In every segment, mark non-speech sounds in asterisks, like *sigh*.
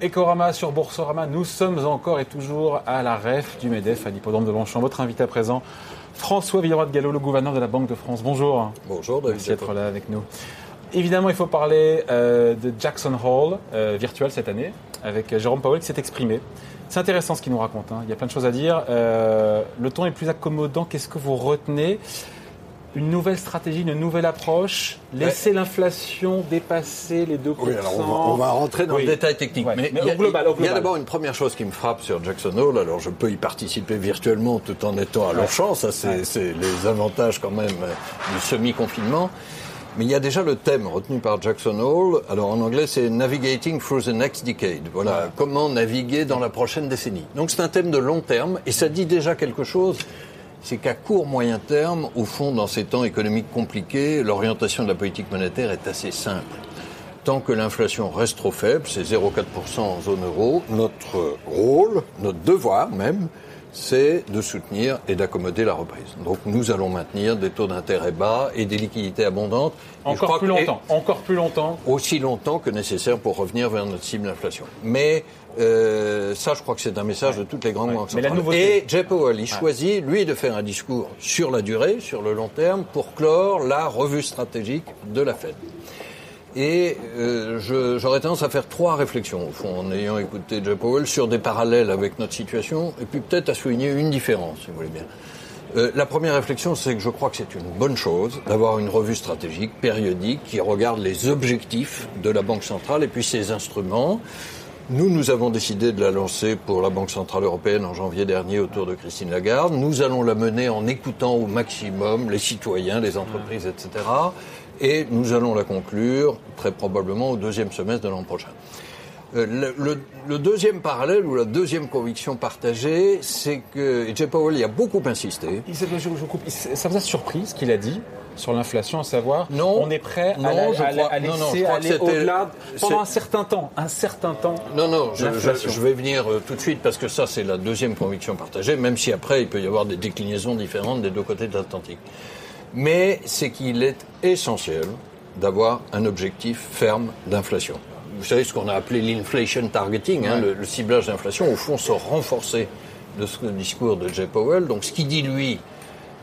Ecorama sur Boursorama, nous sommes encore et toujours à la REF du MEDEF à l'hippodrome de Longchamp. Votre invité à présent, François Villeroy de Gallo, le gouverneur de la Banque de France. Bonjour. Bonjour, David. Merci d'être là avec nous. Évidemment, il faut parler euh, de Jackson Hall, euh, virtuel cette année, avec Jérôme Powell qui s'est exprimé. C'est intéressant ce qu'il nous raconte, hein. il y a plein de choses à dire. Euh, le ton est plus accommodant, qu'est-ce que vous retenez une nouvelle stratégie, une nouvelle approche, laisser l'inflation dépasser les 2%. Oui, alors on va, rentrer dans le détail technique. mais, il y a, global, il y a d'abord une première chose qui me frappe sur Jackson Hole. Alors je peux y participer virtuellement tout en étant à leur champ. Ça, c'est les avantages quand même du semi-confinement. Mais il y a déjà le thème retenu par Jackson Hole. Alors en anglais, c'est Navigating through the next decade. Voilà, comment naviguer dans la prochaine décennie. Donc c'est un thème de long terme et ça dit déjà quelque chose c'est qu'à court moyen terme, au fond, dans ces temps économiques compliqués, l'orientation de la politique monétaire est assez simple. Tant que l'inflation reste trop faible, c'est 0,4% en zone euro, notre rôle, notre devoir même, c'est de soutenir et d'accommoder la reprise. Donc nous allons maintenir des taux d'intérêt bas et des liquidités abondantes. Encore plus longtemps. Encore plus longtemps. Aussi longtemps que nécessaire pour revenir vers notre cible d'inflation. Mais euh, ça, je crois que c'est un message de toutes les grandes banques centrales. Et Jay Powell, il choisit, lui, de faire un discours sur la durée, sur le long terme, pour clore la revue stratégique de la Fed. Et euh, j'aurais tendance à faire trois réflexions, au fond, en ayant écouté Jay Powell, sur des parallèles avec notre situation, et puis peut-être à souligner une différence, si vous voulez bien. Euh, la première réflexion, c'est que je crois que c'est une bonne chose d'avoir une revue stratégique périodique qui regarde les objectifs de la Banque centrale et puis ses instruments. Nous, nous avons décidé de la lancer pour la Banque Centrale Européenne en janvier dernier autour de Christine Lagarde. Nous allons la mener en écoutant au maximum les citoyens, les entreprises, etc. Et nous allons la conclure très probablement au deuxième semestre de l'an prochain. Euh, le, deuxième parallèle ou la deuxième conviction partagée, c'est que et Jay Powell y a beaucoup insisté. Il, je, je coupe, ça vous a surpris ce qu'il a dit sur l'inflation, à savoir non, on est prêt à, à, laisser aller au-delà pendant un certain temps, un certain temps. Non, non, je, je vais venir euh, tout de suite parce que ça c'est la deuxième conviction partagée, même si après il peut y avoir des déclinaisons différentes des deux côtés de l'Atlantique. Mais c'est qu'il est essentiel d'avoir un objectif ferme d'inflation vous savez, ce qu'on a appelé l'inflation targeting, hein, le, ciblage d'inflation, au fond, se renforcer de ce discours de Jay Powell. Donc, ce qu'il dit, lui,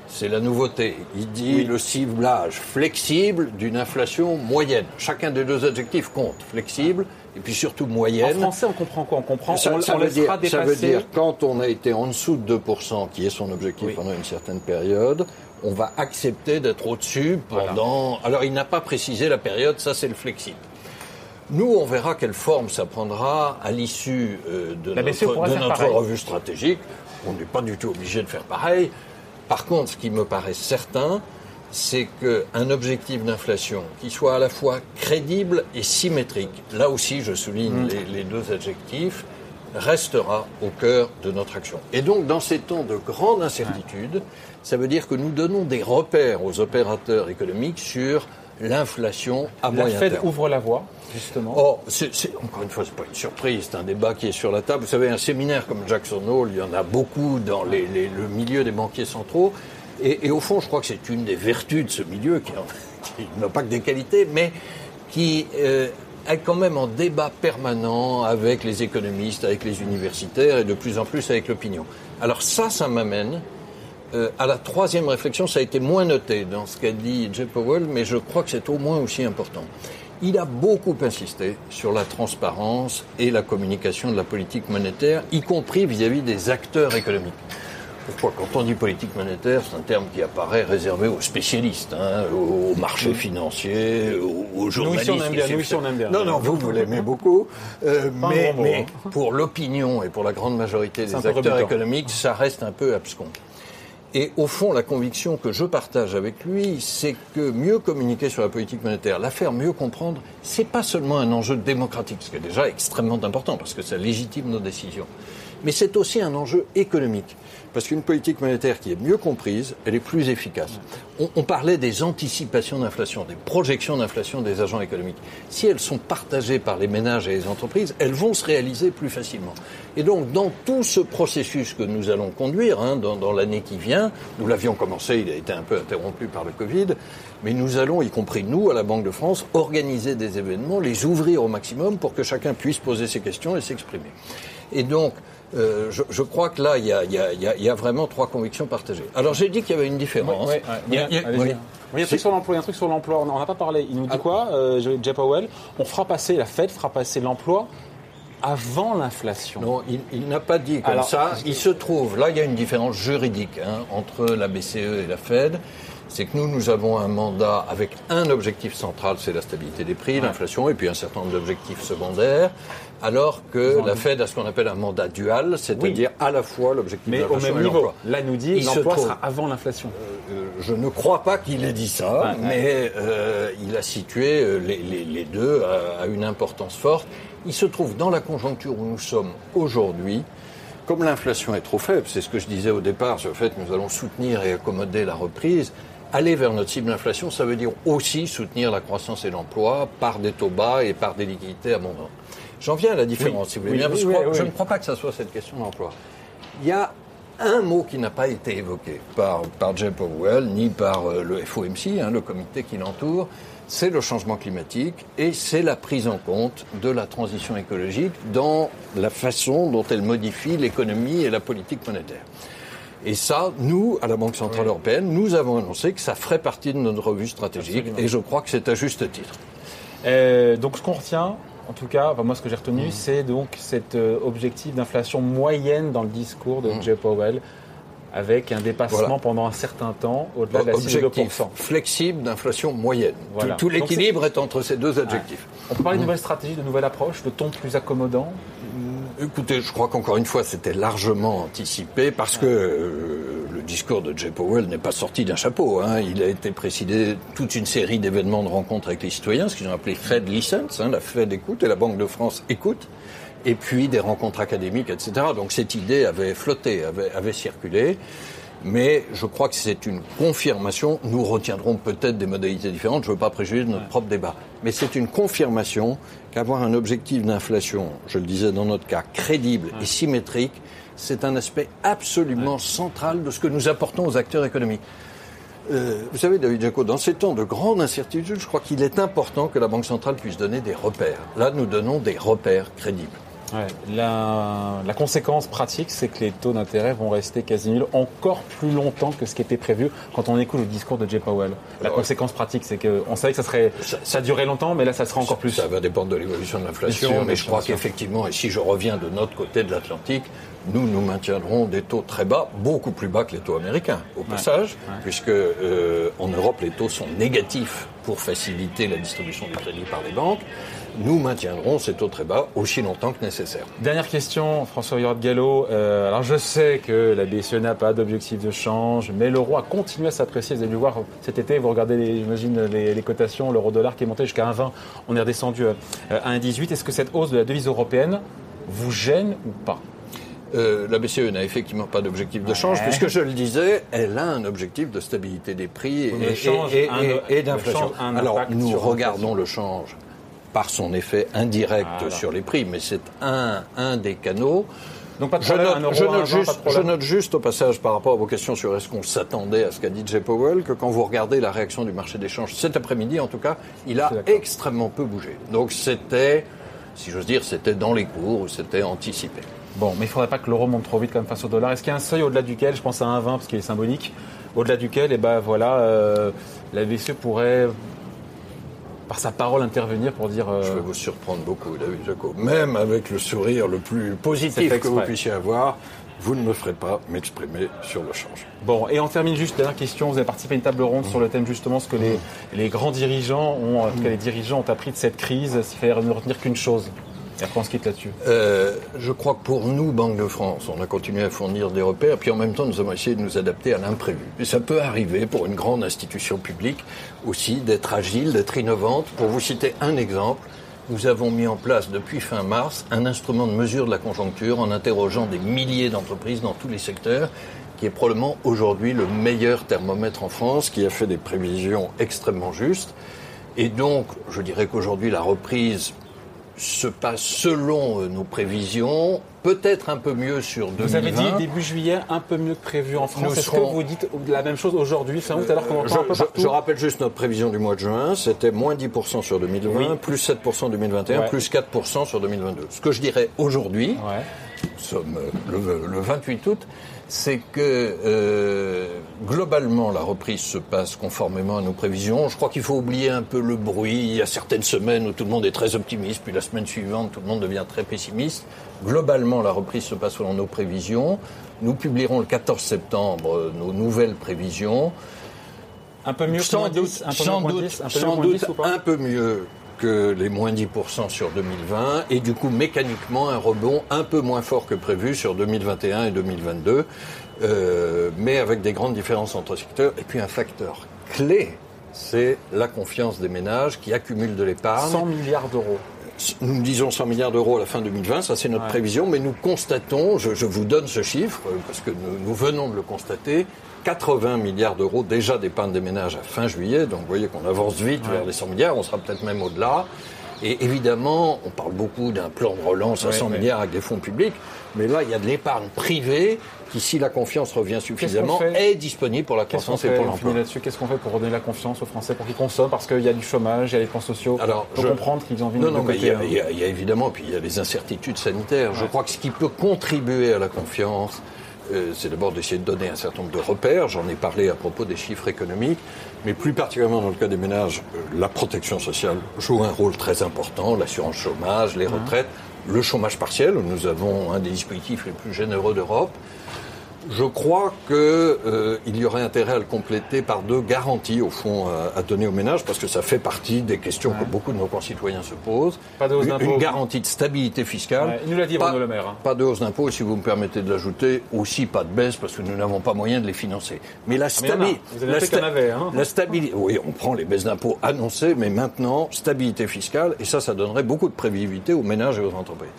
c'est la nouveauté. Il dit le ciblage flexible d'une inflation moyenne. Chacun des deux adjectifs compte. Flexible et puis surtout moyenne. En français, on comprend quoi? On comprend ça, ça, veut dire, ça, veut dire, quand on a été en dessous de 2%, qui est son objectif pendant une certaine période, on va accepter d'être au-dessus pendant... Alors, il n'a pas précisé la période, ça c'est le flexible. Nous, on verra quelle forme ça prendra à l'issue euh, de, notre, revue stratégique. On n'est pas du tout obligé de faire pareil. Par contre, ce qui me paraît certain, c'est qu'un objectif d'inflation qui soit à la fois crédible et symétrique, là aussi je souligne mm. les, les, deux adjectifs, restera au cœur de notre action. Et donc dans ces temps de grande incertitude, ça veut dire que nous donnons des repères aux opérateurs économiques sur l'inflation à moyen terme. La Fed ouvre la voie, justement. Oh, c'est, encore une fois, c'est pas une surprise, c'est un débat qui est sur la table. Vous savez, un séminaire comme Jackson Hole, il y en a beaucoup dans les, le milieu des banquiers centraux. Et, au fond, je crois que c'est une des vertus de ce milieu, qui, *laughs* n'a pas que des qualités, mais qui euh, quand même en débat permanent avec les économistes, avec les universitaires et de plus en plus avec l'opinion. Alors ça, ça m'amène euh, à la troisième réflexion, ça a été moins noté dans ce qu'a dit Jay Powell, mais je crois que c'est au moins aussi important. Il a beaucoup insisté sur la transparence et la communication de la politique monétaire, y compris vis-à-vis des acteurs économiques. Pourquoi Quand on dit politique monétaire, c'est un terme qui apparaît réservé aux spécialistes, hein, aux marchés financiers, aux, journalistes. Nous, ici, on aime bien. Non, non, vous, vous l'aimez beaucoup. Euh, mais, mais pour l'opinion et pour la grande majorité des acteurs économiques, ça reste un peu abscon. Et au fond, la conviction que je partage avec lui, c'est que mieux communiquer sur la politique monétaire, la faire mieux comprendre, c'est pas seulement un enjeu démocratique, ce qui est déjà extrêmement important parce que ça légitime nos décisions. Mais c'est aussi un enjeu économique. Parce qu'une politique monétaire qui est mieux comprise, elle est plus efficace. On, parlait des anticipations d'inflation, des projections d'inflation des agents économiques. Si elles sont partagées par les ménages et les entreprises, elles vont se réaliser plus facilement. Et donc, dans tout ce processus que nous allons conduire hein, dans, dans l'année qui vient, nous l'avions commencé, il a été un peu interrompu par le Covid, mais nous allons, y compris nous, à la Banque de France, organiser des événements, les ouvrir au maximum pour que chacun puisse poser ses questions et s'exprimer. Et donc, euh, je, je, crois que là, il y a, y, a, y a, vraiment trois convictions partagées. Alors j'ai dit qu'il y avait une différence. Oui, oui, il y a, un truc sur l'emploi. Un truc sur l'emploi. On n'a pas parlé. Il nous dit ah. quoi, euh, Jay Powell? On fera passer la Fed fera passer l'emploi avant l'inflation. Non, il, il n'a pas dit comme ça. Il se trouve là, il y a une différence juridique hein, entre la BCE et la Fed c'est que nous, nous avons un mandat avec un objectif central, c'est la stabilité des prix, l'inflation, et puis un certain nombre d'objectifs secondaires, alors que la Fed a ce qu'on appelle un mandat dual, c'est-à-dire à la fois l'objectif de l'inflation même niveau. Là, nous dit l'emploi sera avant l'inflation. Euh, euh, je ne crois pas qu'il ait dit ça, mais euh, il a situé les, les, les deux à, à une importance forte. Il se trouve dans la conjoncture où nous sommes aujourd'hui, comme l'inflation est trop faible, c'est ce que je disais au départ sur le fait que nous allons soutenir et accommoder la reprise, aller vers notre cible d'inflation, ça veut dire aussi soutenir la croissance et l'emploi par des taux bas et par des liquidités abondantes. J'en viens à la différence, si vous voulez bien, parce que je ne crois pas que ça soit cette question d'emploi. Il y a un mot qui n'a pas été évoqué par, par Jay Powell, ni par euh, le FOMC, hein, le comité qui l'entoure, c'est le changement climatique et c'est la prise en compte de la transition écologique dans la façon dont elle modifie l'économie et la politique monétaire. Et ça, nous, à la Banque Centrale Européenne, nous avons annoncé que ça ferait partie de notre revue stratégique et je crois que c'est à juste titre. Euh, donc ce qu'on retient, en tout cas, moi ce que j'ai retenu, mmh. c'est donc cet euh, objectif d'inflation moyenne dans le discours de mmh. Jay Powell avec un dépassement pendant un certain temps au-delà de la 2%. flexible d'inflation moyenne. Tout, l'équilibre est, entre ces deux adjectifs. On peut parler de nouvelle stratégie, de nouvelle approche, de ton plus accommodant Écoutez, je crois qu'encore une fois, c'était largement anticipé parce que euh, discours de Jay Powell n'est pas sorti d'un chapeau. Hein. Il a été précédé toute une série d'événements de rencontres avec les citoyens, ce qu'ils ont appelé Fed Listens. Hein. La Fed écoute et la Banque de France écoute. Et puis des rencontres académiques, etc. Donc cette idée avait flotté, avait, avait circulé. Mais je crois que c'est une confirmation. Nous retiendrons peut-être des modalités différentes. Je ne veux pas préjuger de notre propre débat. Mais c'est une confirmation qu'avoir un objectif d'inflation, je le disais dans notre cas, crédible et symétrique, c'est un aspect absolument central de ce que nous apportons aux acteurs économiques. Euh, vous savez, David Jaco, dans ces temps de grande incertitude, je crois qu'il est important que la Banque centrale puisse donner des repères. Là, nous donnons des repères crédibles. La, la, conséquence pratique, c'est que les taux d'intérêt vont rester quasi nuls encore plus longtemps que ce qui était prévu quand on écoute le discours de Jay Powell. La conséquence pratique, c'est qu'on savait que ça serait, ça, ça, durait longtemps, mais là, ça sera encore plus. Ça va dépendre de l'évolution de l'inflation, mais je crois qu'effectivement, et si je reviens de notre côté de l'Atlantique, nous, nous maintiendrons des taux très bas, beaucoup plus bas que les taux américains, au passage, puisque euh, en Europe, les taux sont négatifs pour faciliter la distribution du crédit par les banques nous maintiendrons ces taux très bas aussi longtemps que nécessaire. Dernière question, François Villard Gallo. Euh, alors je sais que la BCE n'a pas d'objectif de change, mais l'euro a continué à s'apprécier. Vous avez dû voir cet été, vous regardez, j'imagine, les, les, cotations, l'euro-dollar qui est monté jusqu'à 1,20. On est redescendu à 1,18. Est-ce que cette hausse de la devise européenne vous gêne ou pas? Euh, la BCE n'a effectivement pas d'objectif de change, puisque je le disais, elle a un objectif de stabilité des prix et, et, et, et d'inflation. Alors, nous regardons le change par son effet indirect sur les prix, mais c'est un, un des canaux. Donc pas de problème, je, note, je, note juste, je, note, juste, au passage par rapport à vos questions sur est-ce qu'on s'attendait à ce qu'a dit Jay Powell que quand vous regardez la réaction du marché d'échange cet après-midi en tout cas, il a extrêmement peu bougé. Donc c'était, si j'ose dire, c'était dans les cours, c'était anticipé. Bon, mais il ne faudrait pas que l'euro monte trop vite comme face au dollar. Est-ce qu'il y a un seuil au-delà duquel, je pense à 1,20 parce qu'il est symbolique, au-delà duquel, eh ben voilà, euh, la BCE pourrait par sa parole intervenir pour dire. Euh, Je vais vous surprendre beaucoup, David Jaco. Même avec le sourire le plus positif que vous puissiez avoir, vous ne me ferez pas m'exprimer sur le change. Bon, et on termine juste, dernière question. Vous avez participé à une table ronde sur le thème justement ce que les, les grands dirigeants ont, en les dirigeants ont appris de cette crise, s'il fallait ne retenir qu'une chose. Après, on quitte là-dessus. Euh, je crois que pour nous, Banque de France, on a continué à fournir des repères, puis en même temps, nous avons essayé de nous adapter à l'imprévu. Ça peut arriver pour une grande institution publique aussi d'être agile, d'être innovante. Pour vous citer un exemple, nous avons mis en place depuis fin mars un instrument de mesure de la conjoncture en interrogeant des milliers d'entreprises dans tous les secteurs qui est probablement aujourd'hui le meilleur thermomètre en France, qui a fait des prévisions extrêmement justes. Et donc, je dirais qu'aujourd'hui, la reprise se passe selon euh, nos prévisions, peut-être un peu mieux sur 2020. Vous avez dit début juillet, un peu mieux que prévu en France. Est-ce que vous dites la même chose aujourd'hui fin août, alors qu'on je, un peu partout je, rappelle juste notre prévision du mois de juin, c'était moins 10% sur 2020, plus 7% en 2021, plus 4% sur 2022. Ce que je dirais aujourd'hui, nous sommes le, le 28 août, c'est que euh, globalement la reprise se passe conformément à nos prévisions. Je crois qu'il faut oublier un peu le bruit. Il y a certaines semaines où tout le monde est très optimiste, puis la semaine suivante tout le monde devient très pessimiste. Globalement, la reprise se passe selon nos prévisions. Nous publierons le 14 septembre euh, nos nouvelles prévisions. Un peu mieux sans doute, sans doute, sans doute un peu mieux que les moins 10% sur 2020 et du coup mécaniquement un rebond un peu moins fort que prévu sur 2021 et 2022, euh, mais avec des grandes différences entre secteurs. Et puis un facteur clé, c'est la confiance des ménages qui accumulent de l'épargne. 100 milliards d'euros. Nous disons 100 milliards d'euros à la fin 2020, ça c'est notre prévision, mais nous constatons, je, je, vous donne ce chiffre, parce que nous, nous venons de le constater, 80 milliards d'euros déjà d'épargne des ménages à fin juillet. Donc vous voyez qu'on avance vite vers les 100 milliards, on sera peut-être même au-delà. Et évidemment, on parle beaucoup d'un plan de relance à 100 milliards avec des fonds publics, mais là, il y a de l'épargne privée qui, si la confiance revient suffisamment, est disponible pour la croissance et pour l'emploi. Qu'est-ce qu'on fait pour redonner la confiance aux Français, pour qu'ils consomment Parce qu'il y a du chômage, il y a les plans sociaux. Alors, je comprendre qu'ils ont envie non, de non, mais il y, a, il, y a, évidemment, puis il y a les incertitudes sanitaires. Je crois que ce qui peut contribuer à la confiance, c'est d'abord d'essayer de donner un certain nombre de repères. J'en ai parlé à propos des chiffres économiques, mais plus particulièrement dans le cas des ménages, euh, la protection sociale joue un rôle très important, l'assurance chômage, les retraites, le chômage partiel, où nous avons un des dispositifs les plus généreux d'Europe. Je crois qu'il euh, y aurait intérêt à le compléter par deux garanties, au fond, à, donner aux ménages, parce que ça fait partie des questions que beaucoup de nos concitoyens se posent. Pas de hausse une, une, garantie de stabilité fiscale. il nous l'a dit pas, Le Maire. Hein. Pas de hausse d'impôts, si vous me permettez de l'ajouter, aussi pas de baisse, parce que nous n'avons pas moyen de les financer. Mais la, stabilité, hein. la stabilité... Oui, on prend les baisses d'impôts annoncées, mais maintenant, stabilité fiscale, et ça, ça donnerait beaucoup de prévisibilité aux ménages et aux entreprises.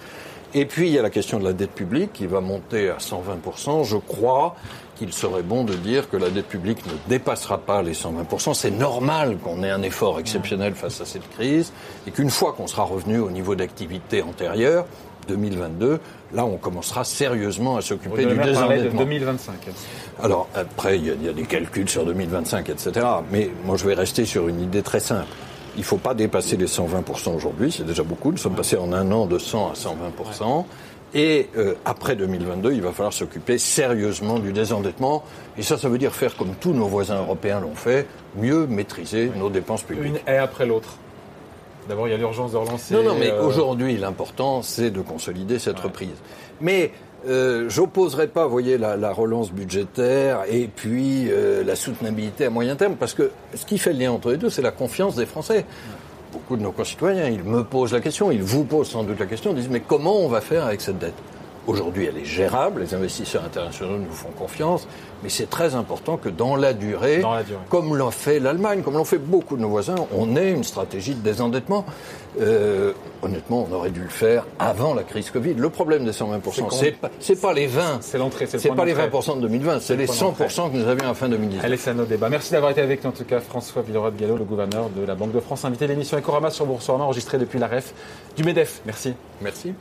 Et puis, il y a la question de la dette publique qui va monter à 120%. Je crois qu'il serait bon de dire que la dette publique ne dépassera pas les 120%. C'est normal qu'on ait un effort exceptionnel face à cette crise et qu'une fois qu'on sera revenu au niveau d'activité antérieur, 2022, là, on commencera sérieusement à s'occuper du désendettement. De 2025. Alors, après, il y, y, a, des calculs sur 2025, etc. Mais moi, je vais rester sur une idée très simple. Il ne faut pas dépasser les 120% aujourd'hui, c'est déjà beaucoup. Nous sommes passés en un an de 100 à 120%. Et euh, après 2022, il va falloir s'occuper sérieusement du désendettement. Et ça, ça veut dire faire comme tous nos voisins européens l'ont fait, mieux maîtriser nos dépenses publiques. Une et après l'autre. D'abord, il y a l'urgence de relancer. Non, non, mais euh, aujourd'hui, l'important, c'est de consolider cette reprise. Mais euh, j'opposerai pas, voyez, la, relance budgétaire et puis euh, la soutenabilité à moyen terme, parce que ce qui fait le lien entre les deux, c'est la confiance des Français. Beaucoup de nos concitoyens, ils me posent la question, ils vous posent sans doute la question, ils disent mais comment on va faire avec cette dette? Aujourd'hui, elle est gérable, les investisseurs internationaux nous font confiance, mais c'est très important que dans la, durée, comme l'ont fait l'Allemagne, comme l'ont fait beaucoup de nos voisins, on ait une stratégie de désendettement. Euh, honnêtement, on aurait dû le faire avant la crise Covid. Le problème des 120%, c'est pas, pas les 20. C'est l'entrée, c'est pas les 20% de 2020, c'est les 100% que nous avions à fin 2010. Allez, c'est un autre débat. Merci d'avoir été avec nous, en tout cas, François Villeroy de Gallo, le gouverneur de la Banque de France, invité à l'émission Ecorama sur Boursorama, enregistrée depuis la REF du MEDEF. Merci. Merci.